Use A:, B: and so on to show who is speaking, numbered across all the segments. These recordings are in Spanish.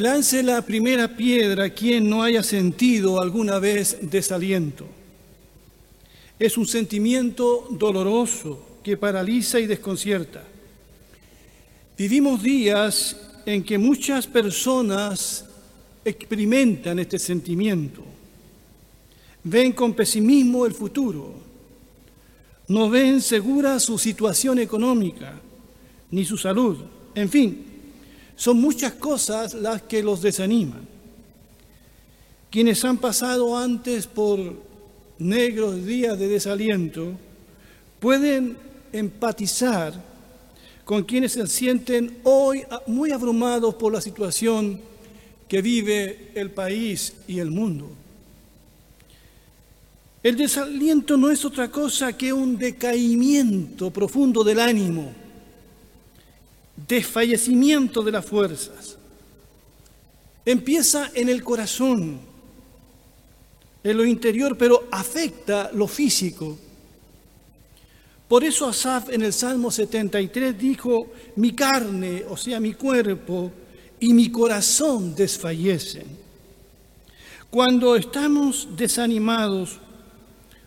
A: Lance la primera piedra quien no haya sentido alguna vez desaliento. Es un sentimiento doloroso que paraliza y desconcierta. Vivimos días en que muchas personas experimentan este sentimiento. Ven con pesimismo el futuro. No ven segura su situación económica ni su salud. En fin, son muchas cosas las que los desaniman. Quienes han pasado antes por negros días de desaliento pueden empatizar con quienes se sienten hoy muy abrumados por la situación que vive el país y el mundo. El desaliento no es otra cosa que un decaimiento profundo del ánimo desfallecimiento de las fuerzas. Empieza en el corazón, en lo interior, pero afecta lo físico. Por eso Asaf en el Salmo 73 dijo, mi carne, o sea, mi cuerpo y mi corazón desfallecen. Cuando estamos desanimados,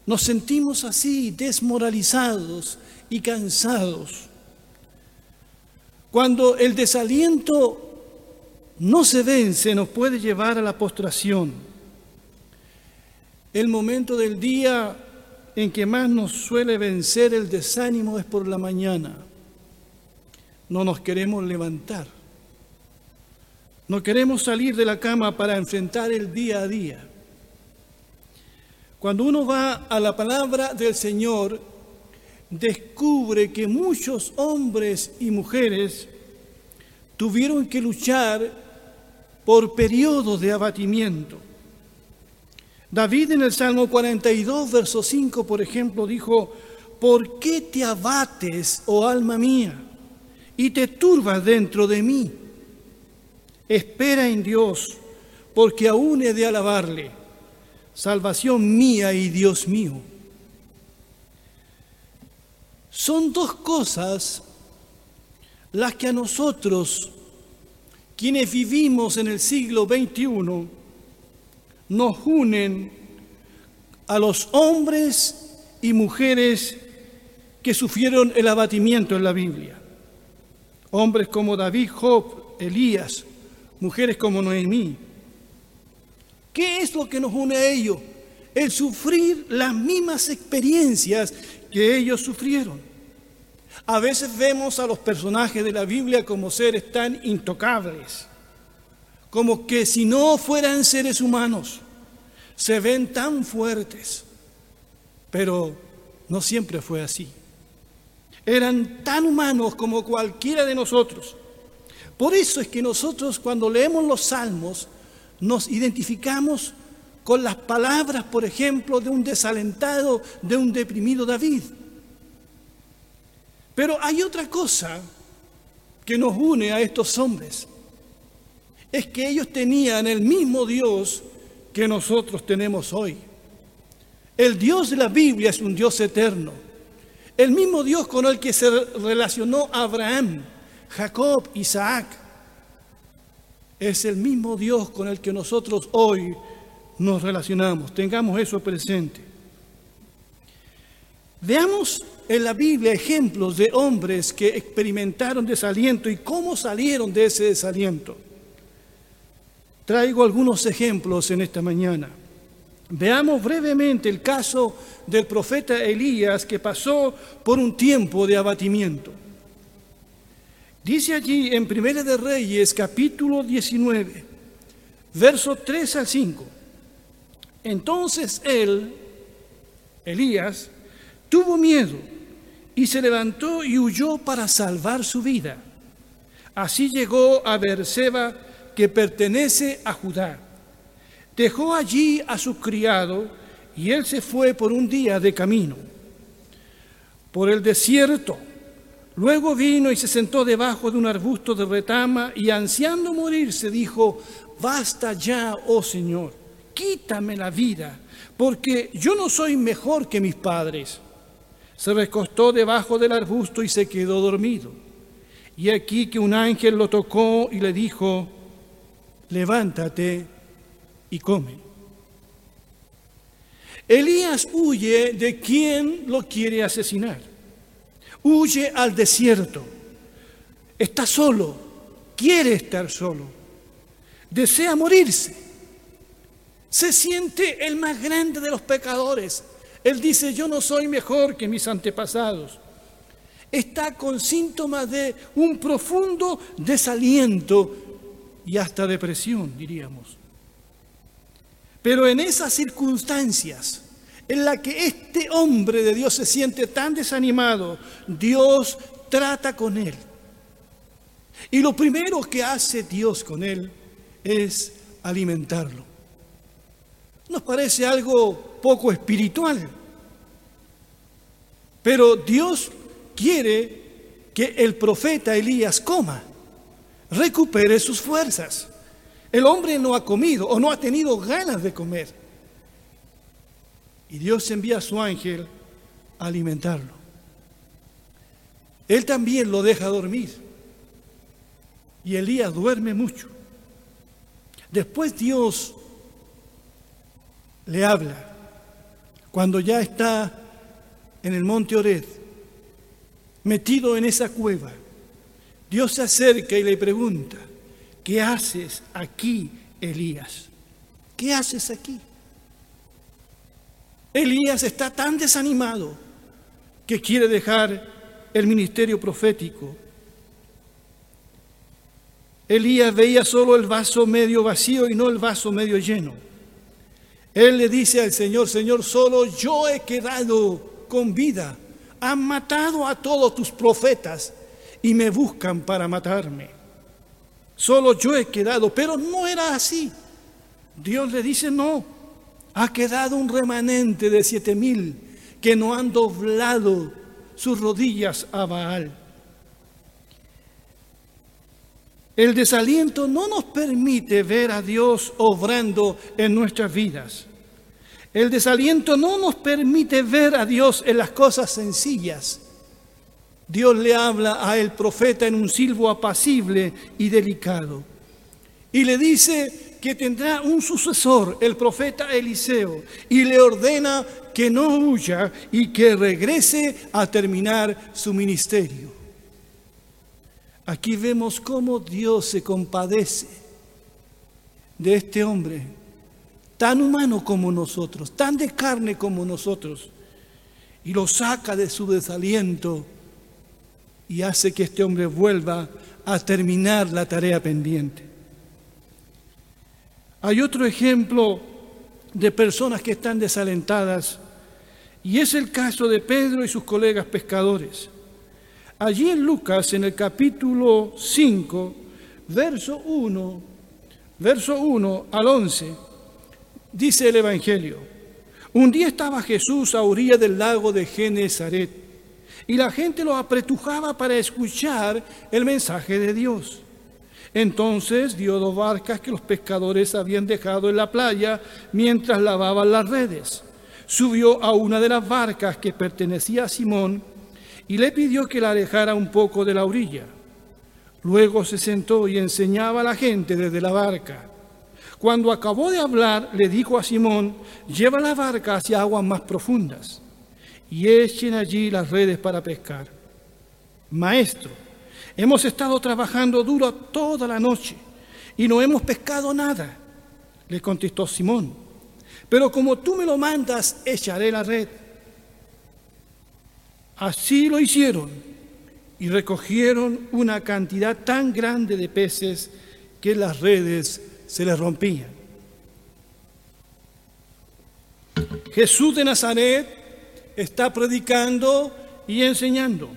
A: nos sentimos así, desmoralizados y cansados. Cuando el desaliento no se vence, nos puede llevar a la postración. El momento del día en que más nos suele vencer el desánimo es por la mañana. No nos queremos levantar. No queremos salir de la cama para enfrentar el día a día. Cuando uno va a la palabra del Señor, descubre que muchos hombres y mujeres tuvieron que luchar por periodos de abatimiento. David en el Salmo 42, verso 5, por ejemplo, dijo, ¿por qué te abates, oh alma mía, y te turbas dentro de mí? Espera en Dios, porque aún he de alabarle, salvación mía y Dios mío. Son dos cosas las que a nosotros, quienes vivimos en el siglo XXI, nos unen a los hombres y mujeres que sufrieron el abatimiento en la Biblia. Hombres como David, Job, Elías, mujeres como Noemí. ¿Qué es lo que nos une a ellos? El sufrir las mismas experiencias que ellos sufrieron. A veces vemos a los personajes de la Biblia como seres tan intocables, como que si no fueran seres humanos, se ven tan fuertes, pero no siempre fue así. Eran tan humanos como cualquiera de nosotros. Por eso es que nosotros cuando leemos los salmos nos identificamos con las palabras, por ejemplo, de un desalentado, de un deprimido David. Pero hay otra cosa que nos une a estos hombres. Es que ellos tenían el mismo Dios que nosotros tenemos hoy. El Dios de la Biblia es un Dios eterno. El mismo Dios con el que se relacionó Abraham, Jacob, Isaac. Es el mismo Dios con el que nosotros hoy nos relacionamos. Tengamos eso presente. Veamos en la Biblia ejemplos de hombres que experimentaron desaliento y cómo salieron de ese desaliento. Traigo algunos ejemplos en esta mañana. Veamos brevemente el caso del profeta Elías que pasó por un tiempo de abatimiento. Dice allí en Primera de Reyes capítulo 19, verso 3 al 5. Entonces él, Elías, tuvo miedo y se levantó y huyó para salvar su vida. Así llegó a Berseba, que pertenece a Judá. Dejó allí a su criado y él se fue por un día de camino, por el desierto. Luego vino y se sentó debajo de un arbusto de retama y ansiando morirse dijo, basta ya, oh Señor, quítame la vida, porque yo no soy mejor que mis padres se recostó debajo del arbusto y se quedó dormido. Y aquí que un ángel lo tocó y le dijo, levántate y come. Elías huye de quien lo quiere asesinar. Huye al desierto. Está solo, quiere estar solo. Desea morirse. Se siente el más grande de los pecadores. Él dice, yo no soy mejor que mis antepasados. Está con síntomas de un profundo desaliento y hasta depresión, diríamos. Pero en esas circunstancias en las que este hombre de Dios se siente tan desanimado, Dios trata con él. Y lo primero que hace Dios con él es alimentarlo. Nos parece algo poco espiritual, pero Dios quiere que el profeta Elías coma, recupere sus fuerzas. El hombre no ha comido o no ha tenido ganas de comer. Y Dios envía a su ángel a alimentarlo. Él también lo deja dormir. Y Elías duerme mucho. Después Dios le habla cuando ya está en el monte Ored, metido en esa cueva. Dios se acerca y le pregunta, ¿qué haces aquí, Elías? ¿Qué haces aquí? Elías está tan desanimado que quiere dejar el ministerio profético. Elías veía solo el vaso medio vacío y no el vaso medio lleno. Él le dice al Señor, Señor, solo yo he quedado con vida. Han matado a todos tus profetas y me buscan para matarme. Solo yo he quedado, pero no era así. Dios le dice, no, ha quedado un remanente de siete mil que no han doblado sus rodillas a Baal. El desaliento no nos permite ver a Dios obrando en nuestras vidas. El desaliento no nos permite ver a Dios en las cosas sencillas. Dios le habla a el profeta en un silbo apacible y delicado. Y le dice que tendrá un sucesor, el profeta Eliseo, y le ordena que no huya y que regrese a terminar su ministerio. Aquí vemos cómo Dios se compadece de este hombre, tan humano como nosotros, tan de carne como nosotros, y lo saca de su desaliento y hace que este hombre vuelva a terminar la tarea pendiente. Hay otro ejemplo de personas que están desalentadas y es el caso de Pedro y sus colegas pescadores. Allí en Lucas, en el capítulo 5, verso 1, verso 1 al 11, dice el Evangelio, un día estaba Jesús a orilla del lago de Genezaret y la gente lo apretujaba para escuchar el mensaje de Dios. Entonces dio dos barcas que los pescadores habían dejado en la playa mientras lavaban las redes. Subió a una de las barcas que pertenecía a Simón, y le pidió que la alejara un poco de la orilla. Luego se sentó y enseñaba a la gente desde la barca. Cuando acabó de hablar, le dijo a Simón, lleva la barca hacia aguas más profundas y echen allí las redes para pescar. Maestro, hemos estado trabajando duro toda la noche y no hemos pescado nada, le contestó Simón. Pero como tú me lo mandas, echaré la red. Así lo hicieron y recogieron una cantidad tan grande de peces que las redes se les rompían. Jesús de Nazaret está predicando y enseñando.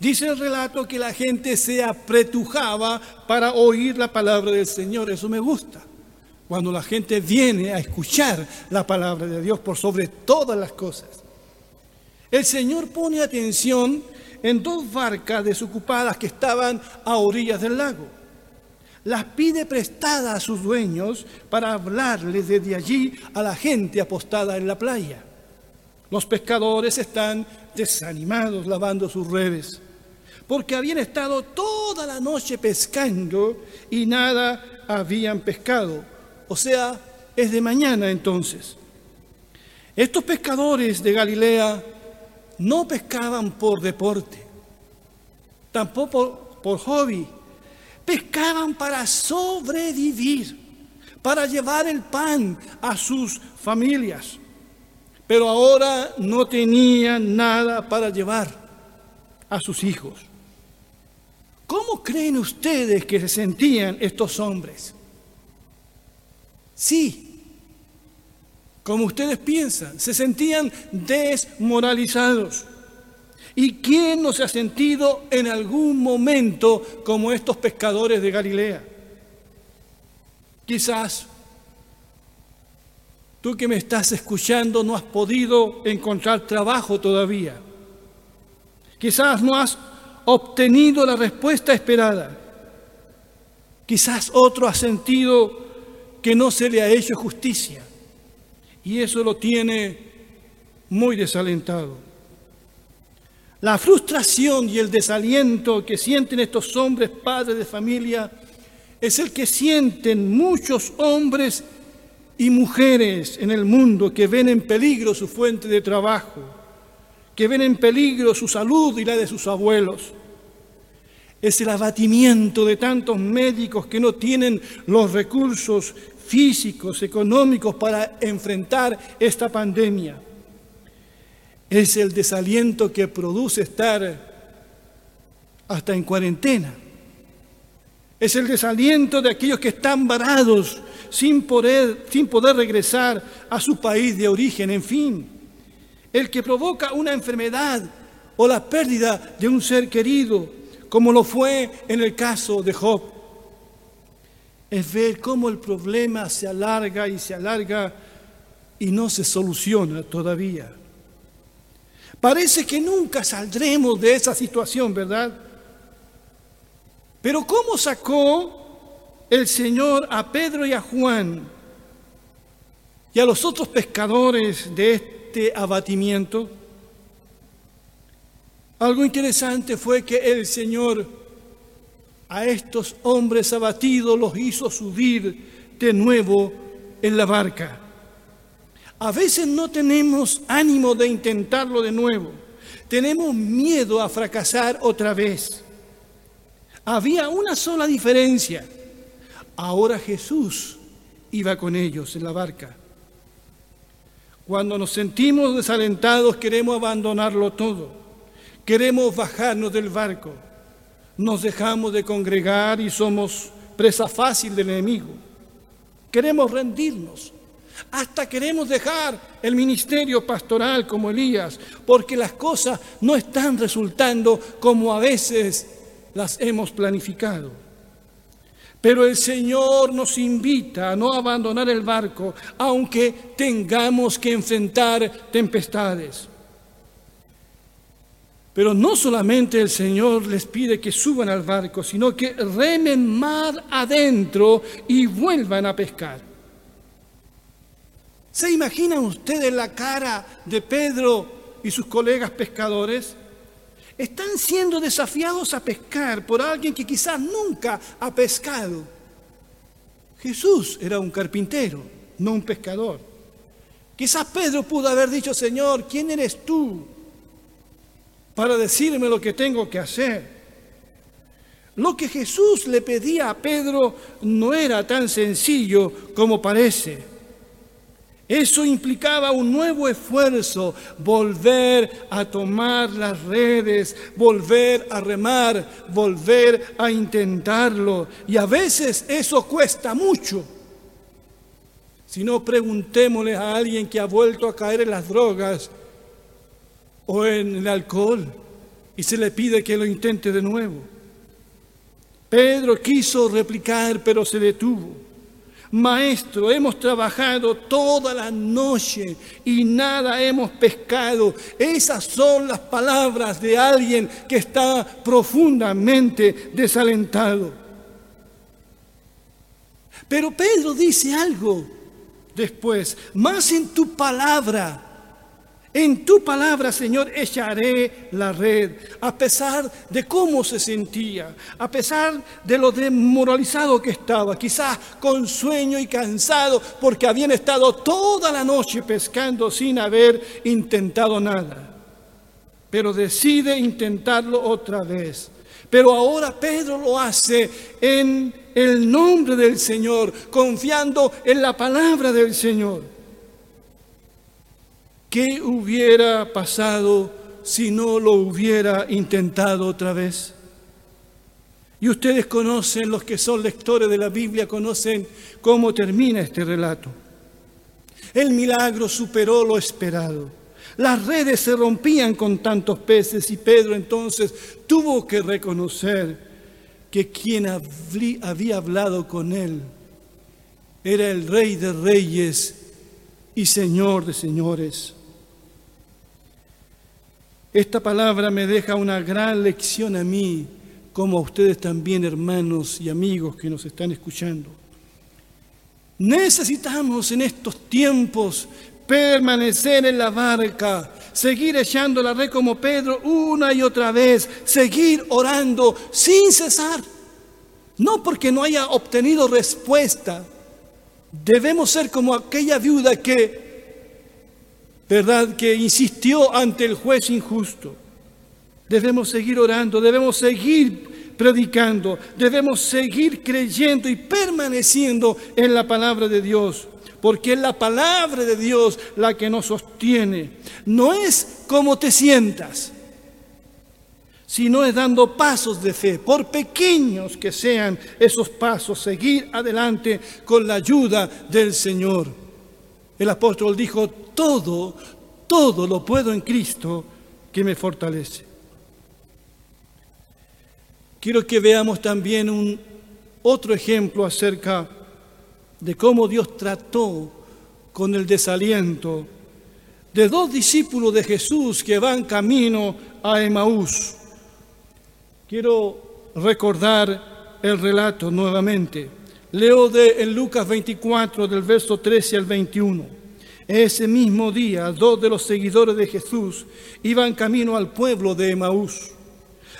A: Dice el relato que la gente se apretujaba para oír la palabra del Señor. Eso me gusta. Cuando la gente viene a escuchar la palabra de Dios por sobre todas las cosas. El Señor pone atención en dos barcas desocupadas que estaban a orillas del lago. Las pide prestadas a sus dueños para hablarles desde allí a la gente apostada en la playa. Los pescadores están desanimados lavando sus redes, porque habían estado toda la noche pescando y nada habían pescado. O sea, es de mañana entonces. Estos pescadores de Galilea no pescaban por deporte, tampoco por, hobby, pescaban para sobrevivir, para llevar el pan a sus familias. Pero ahora no tenían nada para llevar a sus hijos. ¿Cómo creen ustedes que se sentían estos hombres? Sí, como ustedes piensan, se sentían desmoralizados. ¿Y quién no se ha sentido en algún momento como estos pescadores de Galilea? Quizás tú que me estás escuchando no has podido encontrar trabajo todavía. Quizás no has obtenido la respuesta esperada. Quizás otro ha sentido que no se le ha hecho justicia y eso lo tiene muy desalentado. La frustración y el desaliento que sienten estos hombres padres de familia es el que sienten muchos hombres y mujeres en el mundo que ven en peligro su fuente de trabajo, que ven en peligro su salud y la de sus abuelos. Es el abatimiento de tantos médicos que no tienen los recursos físicos, económicos para enfrentar esta pandemia. Es el desaliento que produce estar hasta en cuarentena. Es el desaliento de aquellos que están varados sin poder, sin poder regresar a su país de origen, en fin el que provoca una enfermedad o la pérdida de un ser querido, como lo fue en el caso de Job. Es ver cómo el problema se alarga y se alarga y no se soluciona todavía. Parece que nunca saldremos de esa situación, ¿verdad? Pero ¿cómo sacó el Señor a Pedro y a Juan y a los otros pescadores de este abatimiento? Algo interesante fue que el Señor a estos hombres abatidos los hizo subir de nuevo en la barca. A veces no tenemos ánimo de intentarlo de nuevo. Tenemos miedo a fracasar otra vez. Había una sola diferencia. Ahora Jesús iba con ellos en la barca. Cuando nos sentimos desalentados queremos abandonarlo todo. Queremos bajarnos del barco. Nos dejamos de congregar y somos presa fácil del enemigo. Queremos rendirnos. Hasta queremos dejar el ministerio pastoral como Elías, porque las cosas no están resultando como a veces las hemos planificado. Pero el Señor nos invita a no abandonar el barco, aunque tengamos que enfrentar tempestades. Pero no solamente el Señor les pide que suban al barco, sino que remen mar adentro y vuelvan a pescar. ¿Se imaginan ustedes la cara de Pedro y sus colegas pescadores? están siendo desafiados a pescar por alguien que quizás nunca ha pescado. Jesús era un carpintero, no un pescador. Quizás Pedro pudo haber dicho, Señor, ¿quién eres tú para decirme lo que tengo que hacer? Lo que Jesús le pedía a Pedro no era tan sencillo como parece. Eso implicaba un nuevo esfuerzo, volver a tomar las redes, volver a remar, volver a intentarlo. Y a veces eso cuesta mucho. Si no, preguntémosle a alguien que ha vuelto a caer en las drogas o en el alcohol y se le pide que lo intente de nuevo. Pedro quiso replicar, pero se detuvo. Maestro, hemos trabajado toda la noche y nada hemos pescado. Esas son las palabras de alguien que está profundamente desalentado. Pero Pedro dice algo después, más en tu palabra En tu palabra, Señor, echaré la red, a pesar de cómo se sentía, a pesar de lo demoralizado que estaba, quizás con sueño y cansado, porque habían estado toda la noche pescando sin haber intentado nada. Pero decide intentarlo otra vez. Pero ahora Pedro lo hace en el nombre del Señor, confiando en la palabra del Señor. ¿Qué hubiera pasado si no lo hubiera intentado otra vez? Y ustedes conocen, los que son lectores de la Biblia, conocen cómo termina este relato. El milagro superó lo esperado. Las redes se rompían con tantos peces y Pedro entonces tuvo que reconocer que quien había hablado con él era el rey de reyes y señor de señores. Esta palabra me deja una gran lección a mí, como a ustedes también, hermanos y amigos que nos están escuchando. Necesitamos en estos tiempos permanecer en la barca, seguir echando la red como Pedro una y otra vez, seguir orando sin cesar. No porque no haya obtenido respuesta, debemos ser como aquella viuda que ¿verdad? Que insistió ante el juez injusto. Debemos seguir orando, debemos seguir predicando, debemos seguir creyendo y permaneciendo en la palabra de Dios. Porque es la palabra de Dios la que nos sostiene. No es como te sientas, sino es dando pasos de fe, por pequeños que sean esos pasos, seguir adelante con la ayuda del Señor. El apóstol dijo, todo, todo lo puedo en Cristo que me fortalece. Quiero que veamos también un otro ejemplo acerca de cómo Dios trató con el desaliento de dos discípulos de Jesús que van camino a Emaús. Quiero recordar el relato nuevamente. Leo de en Lucas 24 del verso 13 al 21. Ese mismo día, dos de los seguidores de Jesús iban camino al pueblo de Emaús.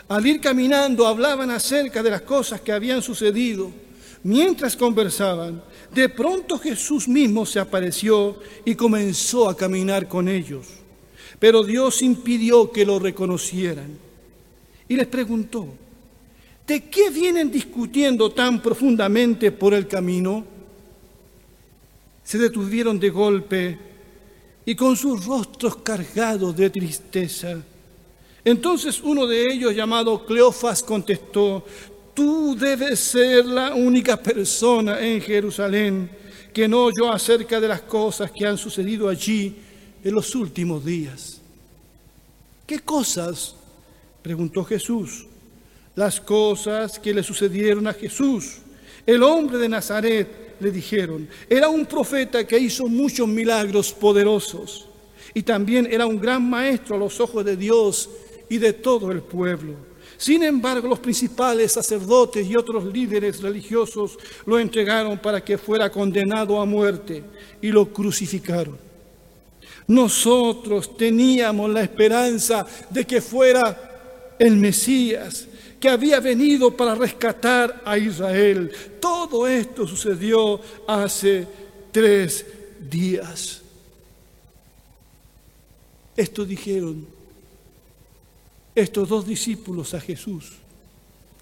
A: Al ir caminando hablaban acerca de las cosas que habían sucedido. Mientras conversaban, de pronto Jesús mismo se apareció y comenzó a caminar con ellos. Pero Dios impidió que lo reconocieran. Y les preguntó, ¿de qué vienen discutiendo tan profundamente por el camino? se detuvieron de golpe y con sus rostros cargados de tristeza. Entonces uno de ellos, llamado Cleofas, contestó, tú debes ser la única persona en Jerusalén que no oyó acerca de las cosas que han sucedido allí en los últimos días. ¿Qué cosas? preguntó Jesús. Las cosas que le sucedieron a Jesús, el hombre de Nazaret le dijeron. Era un profeta que hizo muchos milagros poderosos y también era un gran maestro a los ojos de Dios y de todo el pueblo. Sin embargo, los principales sacerdotes y otros líderes religiosos lo entregaron para que fuera condenado a muerte y lo crucificaron. Nosotros teníamos la esperanza de que fuera el Mesías, que había venido para rescatar a Israel. Todo esto sucedió hace tres días. Esto dijeron estos dos discípulos a Jesús,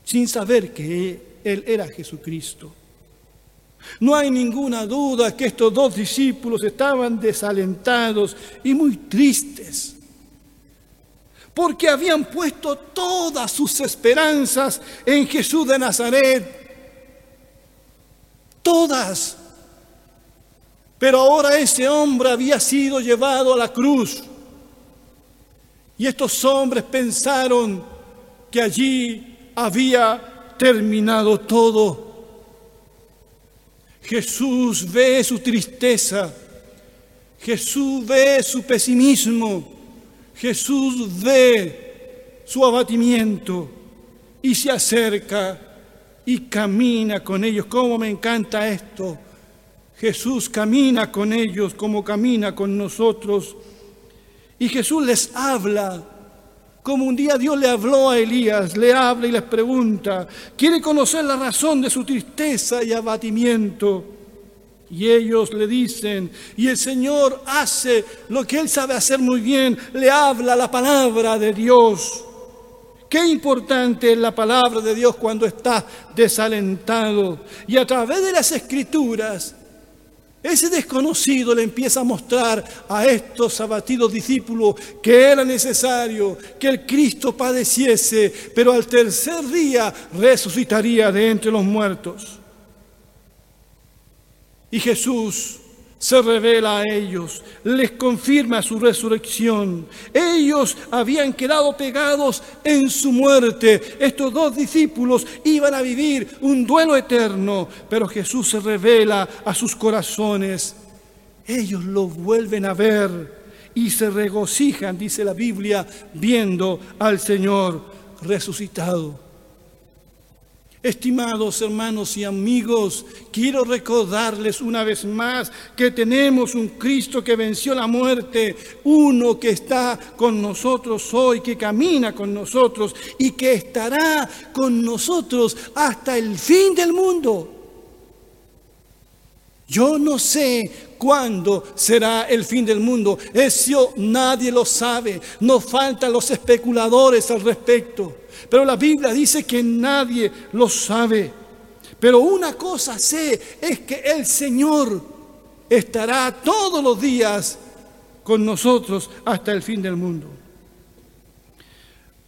A: sin saber que Él era Jesucristo. No hay ninguna duda que estos dos discípulos estaban desalentados y muy tristes porque habían puesto todas sus esperanzas en Jesús de Nazaret. Todas. Pero ahora ese hombre había sido llevado a la cruz. Y estos hombres pensaron que allí había terminado todo. Jesús ve su tristeza. Jesús ve su pesimismo. Jesús ve su abatimiento y se acerca y camina con ellos. ¿Cómo me encanta esto? Jesús camina con ellos como camina con nosotros Y Jesús les habla como un día Dios le habló a Elías, le habla y les pregunta, quiere conocer la razón de su tristeza y abatimiento. Y ellos le dicen, y el Señor hace lo que Él sabe hacer muy bien, le habla la palabra de Dios. Qué importante es la palabra de Dios cuando está desalentado. Y a través de las escrituras ese desconocido le empieza a mostrar a estos abatidos discípulos que era necesario que el Cristo padeciese, pero al tercer día resucitaría de entre los muertos. Y Jesús se revela a ellos, les confirma su resurrección. Ellos habían quedado pegados en su muerte. Estos dos discípulos iban a vivir un duelo eterno, pero Jesús se revela a sus corazones. Ellos lo vuelven a ver y se regocijan, dice la Biblia, viendo al Señor resucitado. Estimados hermanos y amigos, quiero recordarles una vez más que tenemos un Cristo que venció la muerte, uno que está con nosotros hoy, que camina con nosotros y que estará con nosotros hasta el fin del mundo. Yo no sé cuándo será el fin del mundo. Eso nadie lo sabe. No faltan los especuladores al respecto. Pero la Biblia dice que nadie lo sabe. Pero una cosa sé es que el Señor estará todos los días con nosotros hasta el fin del mundo.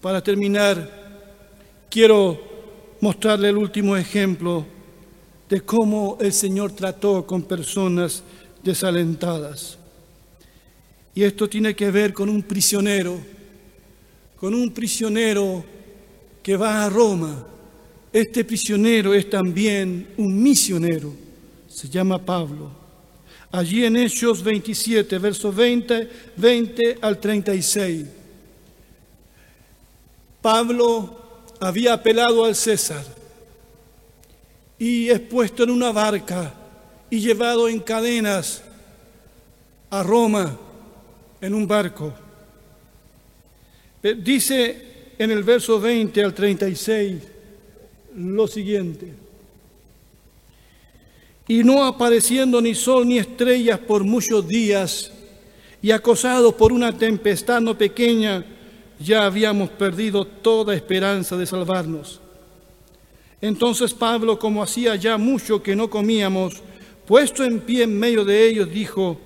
A: Para terminar, quiero mostrarle el último ejemplo de cómo el Señor trató con personas desalentadas. Y esto tiene que ver con un prisionero, con un prisionero que va a Roma. Este prisionero es también un misionero, se llama Pablo. Allí en Hechos 27, versos 20, 20 al 36. Pablo había apelado al César y es puesto en una barca y llevado en cadenas a Roma en un barco. Dice en el verso 20 al 36 lo siguiente. Y no apareciendo ni sol ni estrellas por muchos días, y acosados por una tempestad no pequeña, ya habíamos perdido toda esperanza de salvarnos. Entonces Pablo, como hacía ya mucho que no comíamos, puesto en pie en medio de ellos, dijo,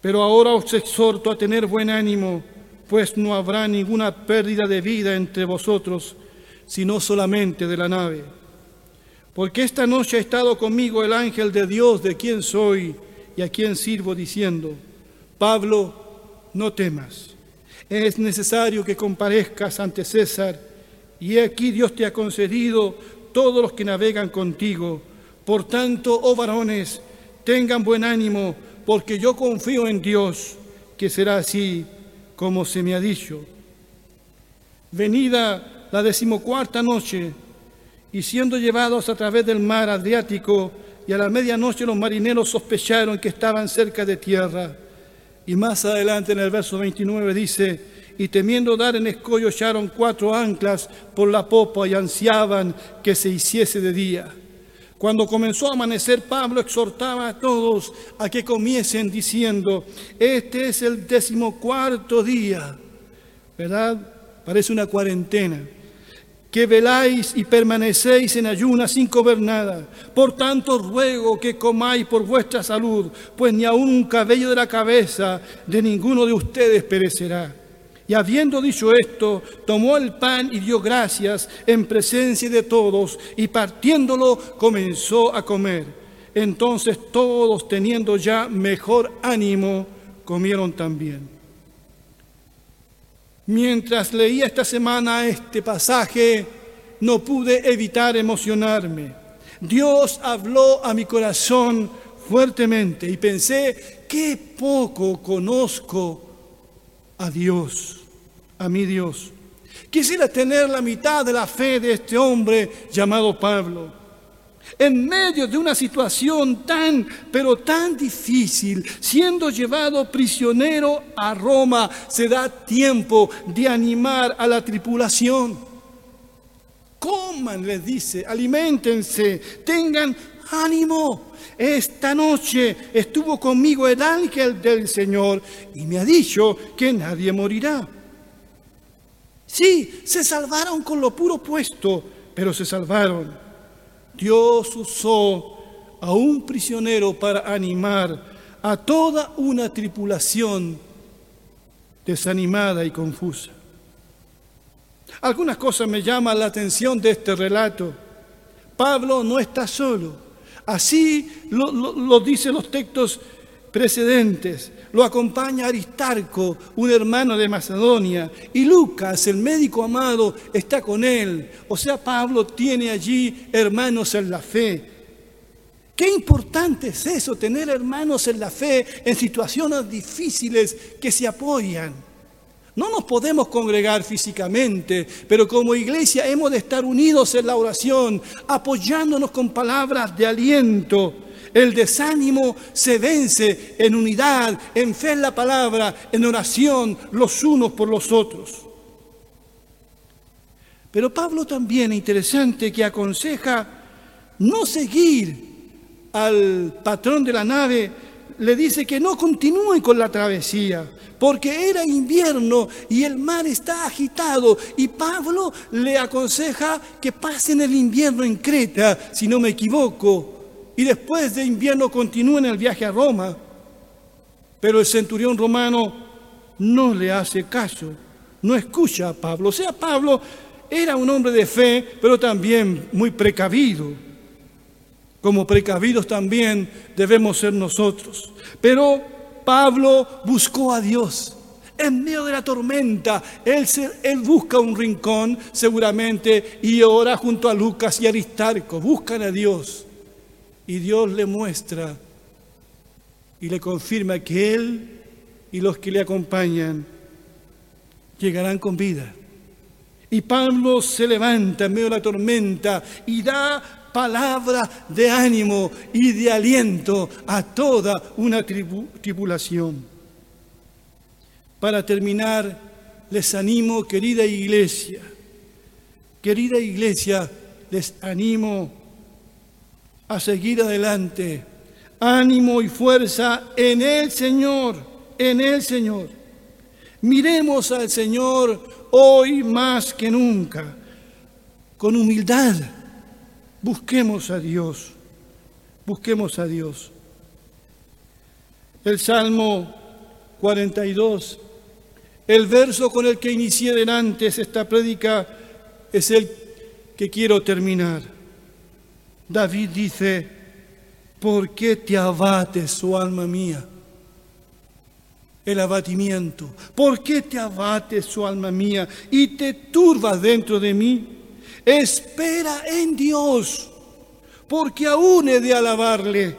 A: pero ahora os exhorto a tener buen ánimo, pues no habrá ninguna pérdida de vida entre vosotros, sino solamente de la nave. Porque esta noche ha estado conmigo el ángel de Dios, de quien soy y a quien sirvo, diciendo, Pablo, no temas, es necesario que comparezcas ante César, y aquí Dios te ha concedido todos los que navegan contigo. Por tanto, oh varones, tengan buen ánimo, porque yo confío en Dios, que será así como se me ha dicho. Venida la decimocuarta noche, y siendo llevados a través del mar Adriático, y a la medianoche los marineros sospecharon que estaban cerca de tierra. Y más adelante en el verso 29 dice, y temiendo dar en escollo echaron cuatro anclas por la popa y ansiaban que se hiciese de día. Cuando comenzó a amanecer, Pablo exhortaba a todos a que comiesen diciendo, este es el decimocuarto día, ¿verdad? Parece una cuarentena. Que veláis y permanecéis en ayuna sin comer nada. Por tanto, ruego que comáis por vuestra salud, pues ni aun un cabello de la cabeza de ninguno de ustedes perecerá. Y habiendo dicho esto, tomó el pan y dio gracias en presencia de todos, y partiéndolo comenzó a comer. Entonces todos, teniendo ya mejor ánimo, comieron también. Mientras leía esta semana este pasaje, no pude evitar emocionarme. Dios habló a mi corazón fuertemente y pensé, qué poco conozco a Dios, a mi Dios. Quisiera tener la mitad de la fe de este hombre llamado Pablo. en medio de una situación tan, pero tan difícil, siendo llevado prisionero a Roma, se da tiempo de animar a la tripulación. Coman, les dice, alimentense, tengan ánimo. Esta noche estuvo conmigo el ángel del Señor y me ha dicho que nadie morirá. Sí, se salvaron con lo puro puesto, pero se salvaron Dios usó a un prisionero para animar a toda una tripulación desanimada y confusa. Algunas cosas me llaman la atención de este relato. Pablo no está solo. Así lo, lo dicen los textos precedentes. Lo acompaña Aristarco, un hermano de Macedonia, y Lucas, el médico amado, está con él. O sea, Pablo tiene allí hermanos en la fe. Qué importante es eso, tener hermanos en la fe en situaciones difíciles que se apoyan. No nos podemos congregar físicamente, pero como iglesia hemos de estar unidos en la oración, apoyándonos con palabras de aliento el desánimo se vence en unidad, en fe en la palabra, en oración los unos por los otros. Pero Pablo también es interesante que aconseja no seguir al patrón de la nave, le dice que no continúe con la travesía, porque era invierno y el mar está agitado. Y Pablo le aconseja que pasen el invierno en Creta, si no me equivoco, y después de invierno continúen el viaje a Roma. Pero el centurión romano no le hace caso, no escucha a Pablo. O sea, Pablo era un hombre de fe, pero también muy precavido. Como precavidos también debemos ser nosotros. Pero Pablo buscó a Dios. En medio de la tormenta, él, busca un rincón seguramente y ora junto a Lucas y Aristarco. Buscan a Dios. Y Dios le muestra y le confirma que Él y los que le acompañan llegarán con vida. Y Pablo se levanta en medio de la tormenta y da palabra de ánimo y de aliento a toda una tribulación. Para terminar, les animo, querida iglesia, querida iglesia, les animo a seguir adelante. Ánimo y fuerza en el Señor, en el Señor. Miremos al Señor hoy más que nunca, con humildad. Busquemos a Dios, busquemos a Dios. El Salmo 42, el verso con el que inicié antes esta prédica es el que quiero terminar. David dice, ¿por qué te abates, oh alma mía? El abatimiento. ¿Por qué te abates, oh alma mía, y te turbas dentro de mí? Espera en Dios, porque aún he de alabarle,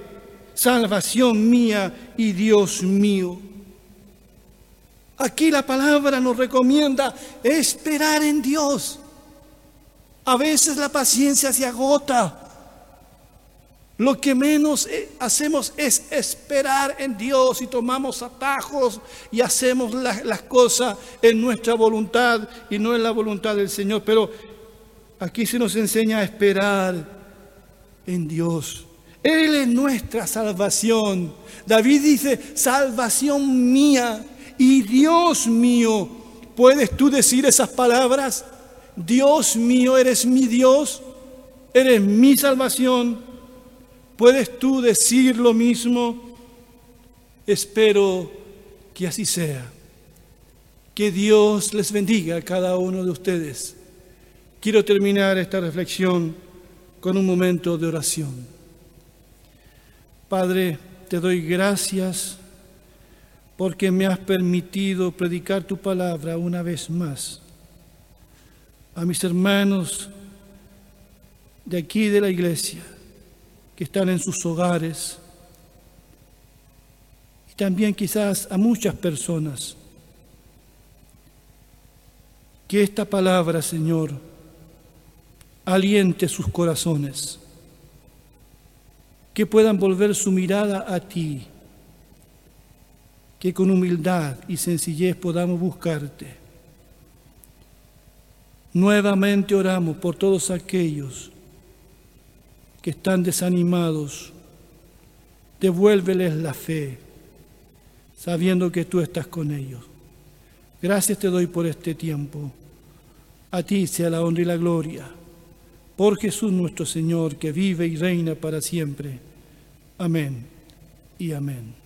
A: salvación mía y Dios mío. Aquí la palabra nos recomienda esperar en Dios. A veces la paciencia se agota. Lo que menos eh, hacemos es esperar en Dios y tomamos atajos y hacemos las cosas en nuestra voluntad y no en la voluntad del Señor. Pero aquí se nos enseña a esperar en Dios. Él es nuestra salvación. David dice, salvación mía y Dios mío. ¿Puedes tú decir esas palabras? Dios mío, eres mi Dios, eres mi salvación. ¿Puedes tú decir lo mismo? Espero que así sea. Que Dios les bendiga a cada uno de ustedes. Quiero terminar esta reflexión con un momento de oración. Padre, te doy gracias porque me has permitido predicar tu palabra una vez más. A mis hermanos de aquí de la iglesia que están en sus hogares y también quizás a muchas personas. Que esta palabra, Señor, aliente sus corazones que puedan volver su mirada a ti, que con humildad y sencillez podamos buscarte. Nuevamente oramos por todos aquellos que están desanimados. Devuélveles la fe, sabiendo que tú estás con ellos. Gracias te doy por este tiempo. A ti sea la honra y la gloria. Por Jesús nuestro Señor, que vive y reina para siempre. Amén y amén.